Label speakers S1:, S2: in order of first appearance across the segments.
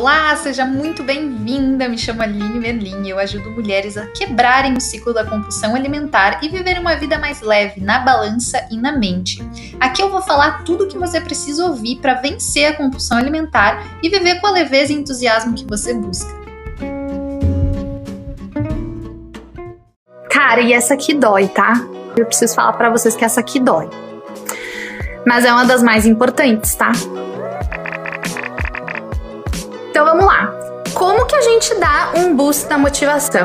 S1: Olá, seja muito bem-vinda. Me chamo Aline Merlin e eu ajudo mulheres a quebrarem o ciclo da compulsão alimentar e viver uma vida mais leve na balança e na mente. Aqui eu vou falar tudo o que você precisa ouvir para vencer a compulsão alimentar e viver com a leveza e entusiasmo que você busca. Cara, e essa aqui dói, tá? Eu preciso falar para vocês que essa aqui dói. Mas é uma das mais importantes, tá? Então vamos lá. Como que a gente dá um boost na motivação?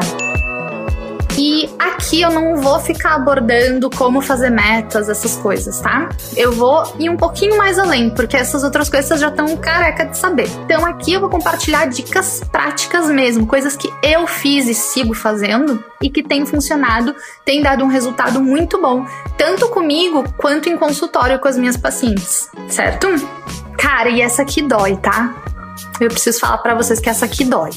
S1: E aqui eu não vou ficar abordando como fazer metas, essas coisas, tá? Eu vou ir um pouquinho mais além, porque essas outras coisas já estão careca de saber. Então aqui eu vou compartilhar dicas práticas mesmo, coisas que eu fiz e sigo fazendo e que tem funcionado, tem dado um resultado muito bom, tanto comigo quanto em consultório com as minhas pacientes, certo? Cara, e essa aqui dói, tá? Eu preciso falar para vocês que essa aqui dói.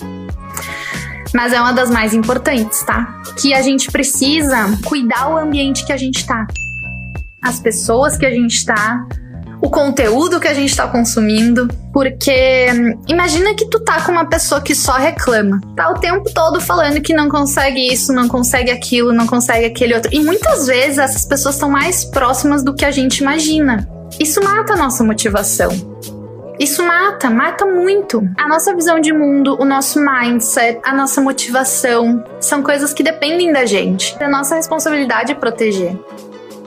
S1: Mas é uma das mais importantes, tá? Que a gente precisa cuidar o ambiente que a gente tá. As pessoas que a gente tá, o conteúdo que a gente tá consumindo, porque imagina que tu tá com uma pessoa que só reclama, tá o tempo todo falando que não consegue isso, não consegue aquilo, não consegue aquele outro. E muitas vezes essas pessoas estão mais próximas do que a gente imagina. Isso mata a nossa motivação. Isso mata, mata muito. A nossa visão de mundo, o nosso mindset, a nossa motivação são coisas que dependem da gente. É nossa responsabilidade proteger.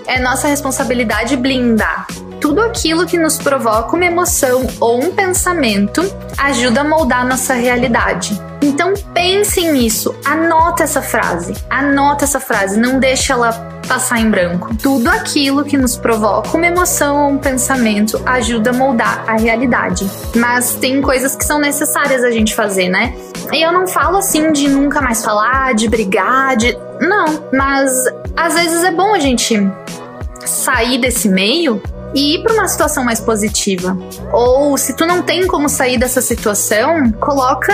S1: É nossa responsabilidade blindar. Tudo aquilo que nos provoca uma emoção ou um pensamento ajuda a moldar nossa realidade. Então pensem nisso, anota essa frase, anota essa frase, não deixa ela passar em branco. Tudo aquilo que nos provoca uma emoção ou um pensamento ajuda a moldar a realidade. Mas tem coisas que são necessárias a gente fazer, né? E eu não falo assim de nunca mais falar, de brigar, de. Não, mas às vezes é bom a gente sair desse meio e ir para uma situação mais positiva. Ou se tu não tem como sair dessa situação, coloca,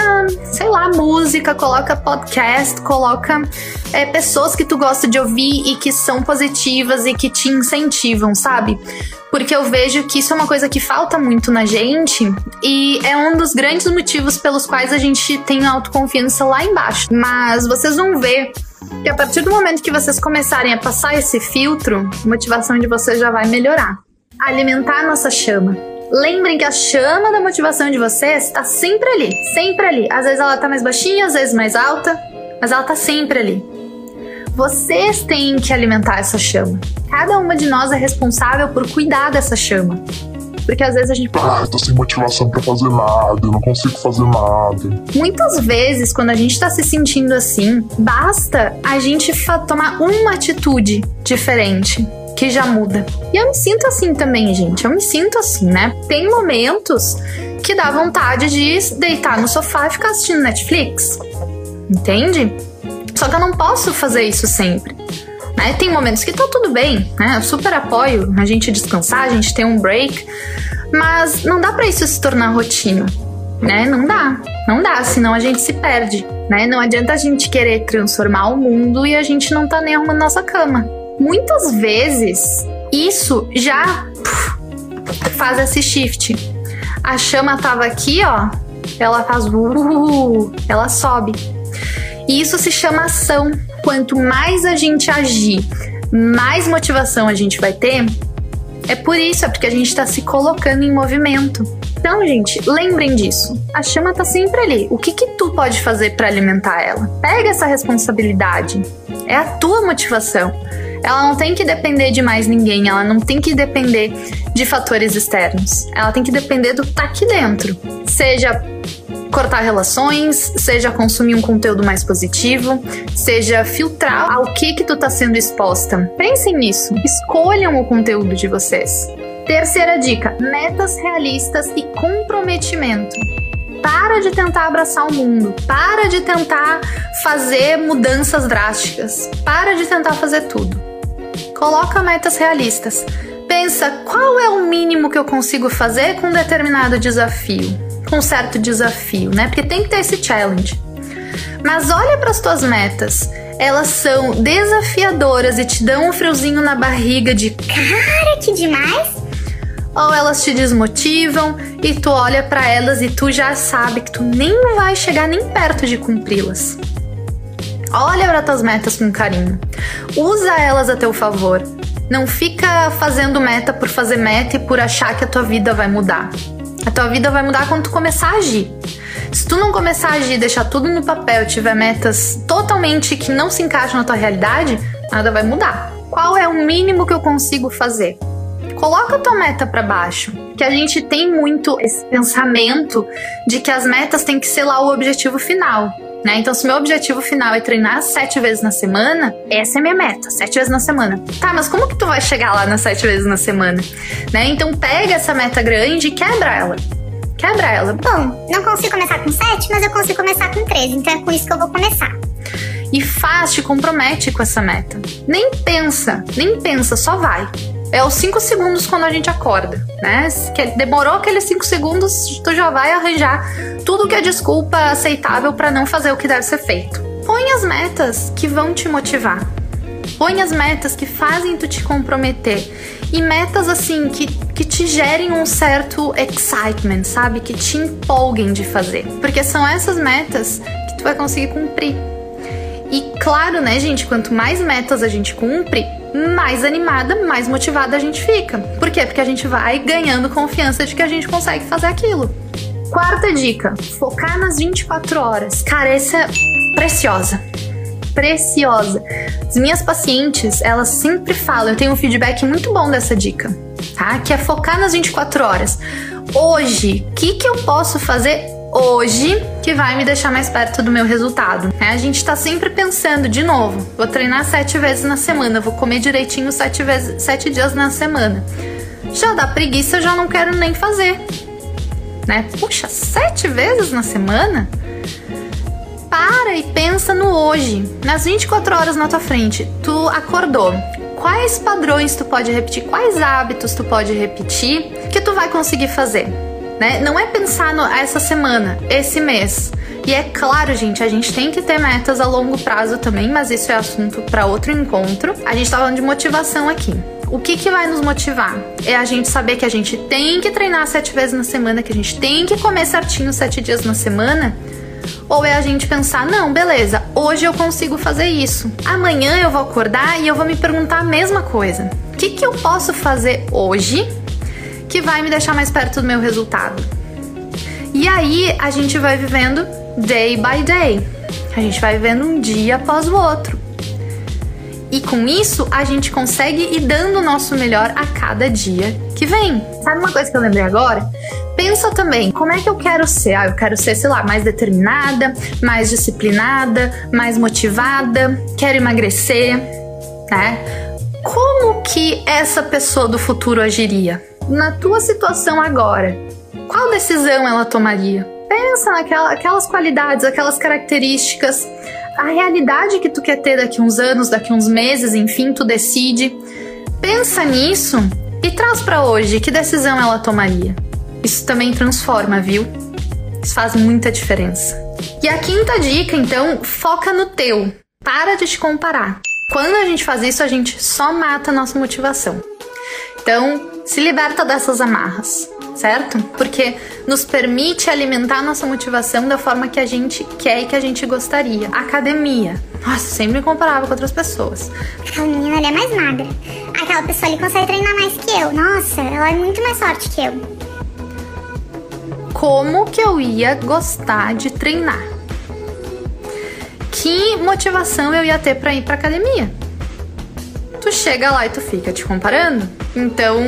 S1: sei lá, música, coloca podcast, coloca é, pessoas que tu gosta de ouvir e que são positivas e que te incentivam, sabe? Porque eu vejo que isso é uma coisa que falta muito na gente e é um dos grandes motivos pelos quais a gente tem autoconfiança lá embaixo. Mas vocês vão ver que a partir do momento que vocês começarem a passar esse filtro, a motivação de vocês já vai melhorar alimentar a nossa chama. Lembrem que a chama da motivação de vocês está sempre ali, sempre ali. Às vezes ela está mais baixinha, às vezes mais alta, mas ela está sempre ali. Vocês têm que alimentar essa chama. Cada uma de nós é responsável por cuidar dessa chama. Porque às vezes a gente.
S2: Ah, tô sem motivação para fazer nada, eu não consigo fazer nada.
S1: Muitas vezes, quando a gente tá se sentindo assim, basta a gente tomar uma atitude diferente que já muda. E eu me sinto assim também, gente. Eu me sinto assim, né? Tem momentos que dá vontade de deitar no sofá e ficar assistindo Netflix. Entende? Só que eu não posso fazer isso sempre. Né? Tem momentos que tá tudo bem, né? Eu super apoio a gente descansar, a gente ter um break, mas não dá para isso se tornar rotina, né? Não dá, não dá, senão a gente se perde, né? Não adianta a gente querer transformar o mundo e a gente não tá nem arrumando nossa cama, muitas vezes isso já faz esse shift. A chama tava aqui, ó, ela faz uh, ela sobe. E isso se chama ação. Quanto mais a gente agir, mais motivação a gente vai ter. É por isso, é porque a gente está se colocando em movimento. Então, gente, lembrem disso. A chama tá sempre ali. O que que tu pode fazer para alimentar ela? Pega essa responsabilidade. É a tua motivação. Ela não tem que depender de mais ninguém, ela não tem que depender de fatores externos. Ela tem que depender do que tá aqui dentro. Seja cortar relações, seja consumir um conteúdo mais positivo, seja filtrar ao que que tu tá sendo exposta. Pensem nisso. Escolham o conteúdo de vocês. Terceira dica: metas realistas e comprometimento. Para de tentar abraçar o mundo. Para de tentar fazer mudanças drásticas. Para de tentar fazer tudo. Coloca metas realistas. Pensa qual é o mínimo que eu consigo fazer com um determinado desafio, com um certo desafio, né? Porque tem que ter esse challenge. Mas olha para as tuas metas. Elas são desafiadoras e te dão um friozinho na barriga de
S3: cara, que demais
S1: ou elas te desmotivam e tu olha para elas e tu já sabe que tu nem vai chegar nem perto de cumpri-las. Olha para tuas metas com carinho. Usa elas a teu favor. Não fica fazendo meta por fazer meta e por achar que a tua vida vai mudar. A tua vida vai mudar quando tu começar a agir. Se tu não começar a agir, deixar tudo no papel, tiver metas totalmente que não se encaixam na tua realidade, nada vai mudar. Qual é o mínimo que eu consigo fazer? Coloca a tua meta para baixo. Que a gente tem muito esse pensamento de que as metas têm que ser lá o objetivo final. Né? Então, se meu objetivo final é treinar sete vezes na semana, essa é minha meta, sete vezes na semana. Tá, mas como que tu vai chegar lá nas sete vezes na semana? Né? Então, pega essa meta grande e quebra ela. Quebra ela.
S3: Bom, não consigo começar com sete, mas eu consigo começar com três, então é com isso que eu vou começar.
S1: E faz, te compromete com essa meta. Nem pensa, nem pensa, só vai é os 5 segundos quando a gente acorda, né? Demorou aqueles 5 segundos, tu já vai arranjar tudo que é desculpa aceitável para não fazer o que deve ser feito. Põe as metas que vão te motivar. Põe as metas que fazem tu te comprometer. E metas assim que, que te gerem um certo excitement, sabe? Que te empolguem de fazer. Porque são essas metas que tu vai conseguir cumprir. E claro, né, gente, quanto mais metas a gente cumpre, mais animada, mais motivada a gente fica. Por quê? Porque a gente vai ganhando confiança de que a gente consegue fazer aquilo. Quarta dica: focar nas 24 horas. Cara, essa é preciosa. Preciosa. As minhas pacientes, elas sempre falam, eu tenho um feedback muito bom dessa dica, tá? Que é focar nas 24 horas. Hoje, o que, que eu posso fazer hoje que vai me deixar mais perto do meu resultado. É, a gente tá sempre pensando, de novo, vou treinar sete vezes na semana, vou comer direitinho sete, vezes, sete dias na semana. Já dá preguiça, já não quero nem fazer. Né? Puxa, sete vezes na semana? Para e pensa no hoje, nas 24 horas na tua frente. Tu acordou. Quais padrões tu pode repetir? Quais hábitos tu pode repetir que tu vai conseguir fazer? Né? Não é pensar no, essa semana, esse mês. E é claro, gente, a gente tem que ter metas a longo prazo também, mas isso é assunto para outro encontro. A gente tá falando de motivação aqui. O que, que vai nos motivar? É a gente saber que a gente tem que treinar sete vezes na semana, que a gente tem que comer certinho sete dias na semana? Ou é a gente pensar, não, beleza, hoje eu consigo fazer isso. Amanhã eu vou acordar e eu vou me perguntar a mesma coisa. O que, que eu posso fazer hoje que vai me deixar mais perto do meu resultado. E aí a gente vai vivendo day by day. A gente vai vivendo um dia após o outro. E com isso a gente consegue ir dando o nosso melhor a cada dia que vem. Sabe uma coisa que eu lembrei agora? Pensa também, como é que eu quero ser? Ah, eu quero ser, sei lá, mais determinada, mais disciplinada, mais motivada, quero emagrecer, né? Como que essa pessoa do futuro agiria? Na tua situação agora, qual decisão ela tomaria? Pensa naquelas qualidades, aquelas características, a realidade que tu quer ter daqui uns anos, daqui uns meses, enfim, tu decide. Pensa nisso e traz para hoje que decisão ela tomaria. Isso também transforma, viu? Isso faz muita diferença. E a quinta dica, então, foca no teu. Para de te comparar. Quando a gente faz isso, a gente só mata a nossa motivação. Então, se liberta dessas amarras, certo? Porque nos permite alimentar nossa motivação da forma que a gente quer e que a gente gostaria. Academia. Nossa, sempre me comparava com outras pessoas.
S3: A menina ali é mais magra. Aquela pessoa ali consegue treinar mais que eu. Nossa, ela é muito mais forte que eu.
S1: Como que eu ia gostar de treinar? Que motivação eu ia ter para ir para academia? tu chega lá e tu fica te comparando. Então,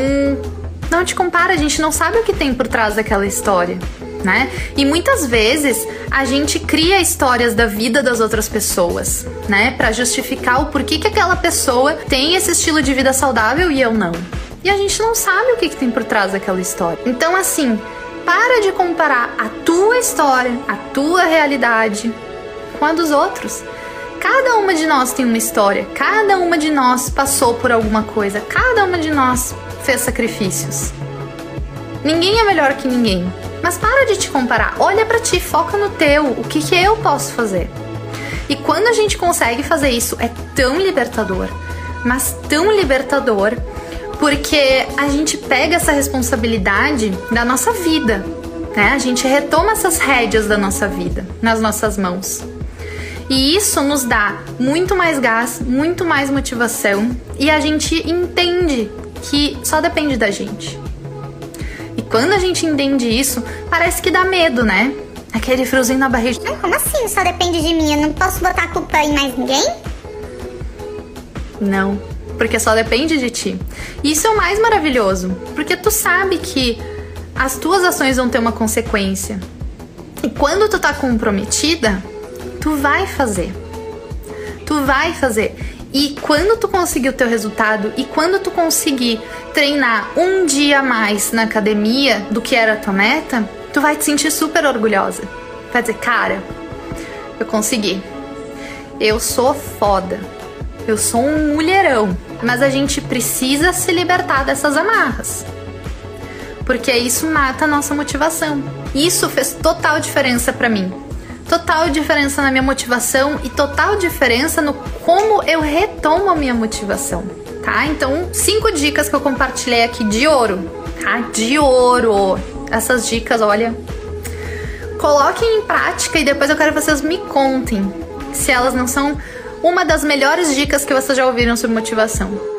S1: não te compara, a gente não sabe o que tem por trás daquela história. Né? E muitas vezes a gente cria histórias da vida das outras pessoas, né, para justificar o porquê que aquela pessoa tem esse estilo de vida saudável e eu não. E a gente não sabe o que, que tem por trás daquela história. Então, assim, para de comparar a tua história, a tua realidade com a dos outros. Cada uma de nós tem uma história, cada uma de nós passou por alguma coisa, cada uma de nós fez sacrifícios. Ninguém é melhor que ninguém. Mas para de te comparar, olha para ti, foca no teu, o que, que eu posso fazer. E quando a gente consegue fazer isso, é tão libertador, mas tão libertador, Porque a gente pega essa responsabilidade da nossa vida, né? A gente retoma essas rédeas da nossa vida nas nossas mãos. E isso nos dá muito mais gás, muito mais motivação e a gente entende que só depende da gente. E quando a gente entende isso, parece que dá medo, né? Aquele friozinho na barriga.
S3: Como assim só depende de mim? Eu não posso botar a culpa em mais ninguém?
S1: Não, porque só depende de ti. E isso é o mais maravilhoso, porque tu sabe que as tuas ações vão ter uma consequência. E quando tu tá comprometida, tu vai fazer. Tu vai fazer. E quando tu conseguir o teu resultado e quando tu conseguir treinar um dia mais na academia do que era a tua meta, tu vai te sentir super orgulhosa. Vai dizer, cara, eu consegui. Eu sou foda. Eu sou um mulherão. Mas a gente precisa se libertar dessas amarras. Porque isso mata a nossa motivação. Isso fez total diferença para mim total diferença na minha motivação e total diferença no como eu retomo a minha motivação, tá? Então, cinco dicas que eu compartilhei aqui de ouro, tá? De ouro. Essas dicas, olha, coloquem em prática e depois eu quero que vocês me contem se elas não são uma das melhores dicas que vocês já ouviram sobre motivação.